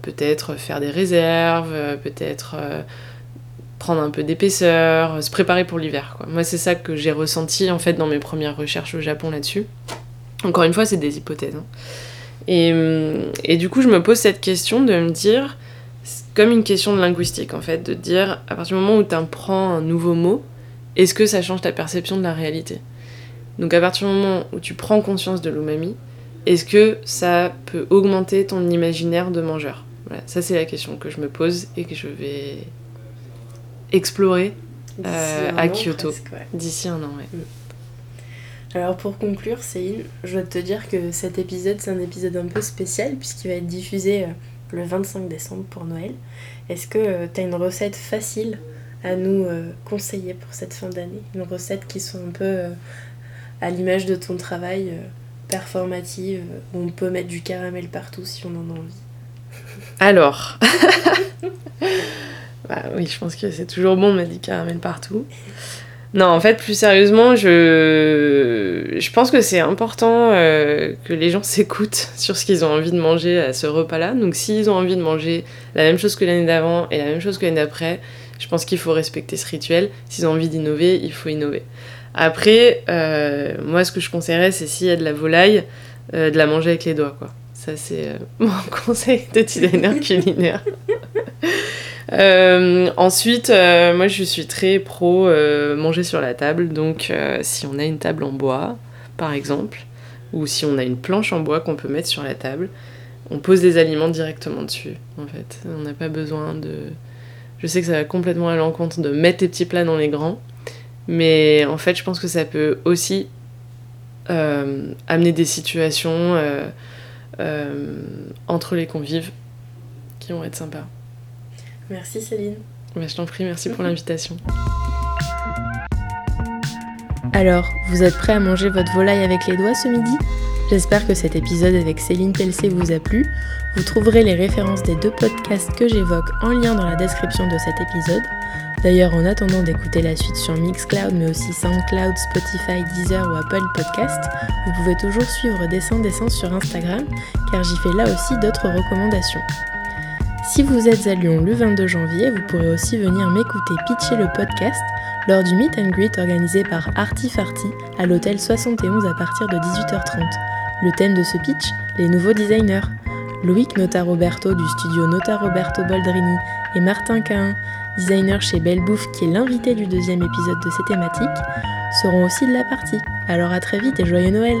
peut-être faire des réserves, peut-être prendre un peu d'épaisseur, se préparer pour l'hiver. Moi, c'est ça que j'ai ressenti en fait dans mes premières recherches au Japon là-dessus. Encore une fois, c'est des hypothèses. Hein. Et, et, du coup, je me pose cette question de me dire, comme une question de linguistique en fait, de dire à partir du moment où tu apprends un nouveau mot, est-ce que ça change ta perception de la réalité? Donc à partir du moment où tu prends conscience de l'umami, est-ce que ça peut augmenter ton imaginaire de mangeur? Voilà, ça c'est la question que je me pose et que je vais explorer euh, à Kyoto d'ici un an. Ouais. Mm. Alors pour conclure, Céline, je dois te dire que cet épisode, c'est un épisode un peu spécial puisqu'il va être diffusé euh, le 25 décembre pour Noël. Est-ce que euh, tu as une recette facile à nous conseiller pour cette fin d'année? Une recette qui soit un peu à l'image de ton travail, performative, où on peut mettre du caramel partout si on en a envie? Alors Bah oui, je pense que c'est toujours bon, mais dit caramel partout. Non, en fait, plus sérieusement, je, je pense que c'est important euh, que les gens s'écoutent sur ce qu'ils ont envie de manger à ce repas-là. Donc, s'ils ont envie de manger la même chose que l'année d'avant et la même chose que l'année d'après, je pense qu'il faut respecter ce rituel. S'ils ont envie d'innover, il faut innover. Après, euh, moi, ce que je conseillerais, c'est s'il y a de la volaille, euh, de la manger avec les doigts, quoi. Ça, c'est mon conseil de designer culinaire. Euh, ensuite, euh, moi je suis très pro euh, manger sur la table, donc si on a une table en bois, par exemple, ou si on a une planche en bois qu'on peut mettre sur la table, on pose les aliments directement dessus, en fait. On n'a pas besoin de... Je sais que ça va complètement à l'encontre de mettre les petits plats dans les grands, mais en fait je pense que ça peut aussi amener des situations entre les convives qui vont être sympas. Merci Céline. Bah, je t'en prie, merci pour l'invitation. Alors, vous êtes prêts à manger votre volaille avec les doigts ce midi? J'espère que cet épisode avec Céline Pelcé vous a plu. Vous trouverez les références des deux podcasts que j'évoque en lien dans la description de cet épisode. D'ailleurs, en attendant d'écouter la suite sur Mixcloud, mais aussi SoundCloud, Spotify, Deezer ou Apple Podcast, vous pouvez toujours suivre Dessin Dessin sur Instagram, car j'y fais là aussi d'autres recommandations. Si vous êtes à Lyon le 22 janvier, vous pourrez aussi venir m'écouter pitcher le podcast lors du meet and greet organisé par Artifarty à l'hôtel 71 à partir de 18h30. Le thème de ce pitch, les nouveaux designers. Loïc Nota Roberto du studio Nota Roberto Boldrini et Martin Cahin, designer chez Belle Bouffe qui est l'invité du deuxième épisode de ces thématiques, seront aussi de la partie. Alors à très vite et joyeux Noël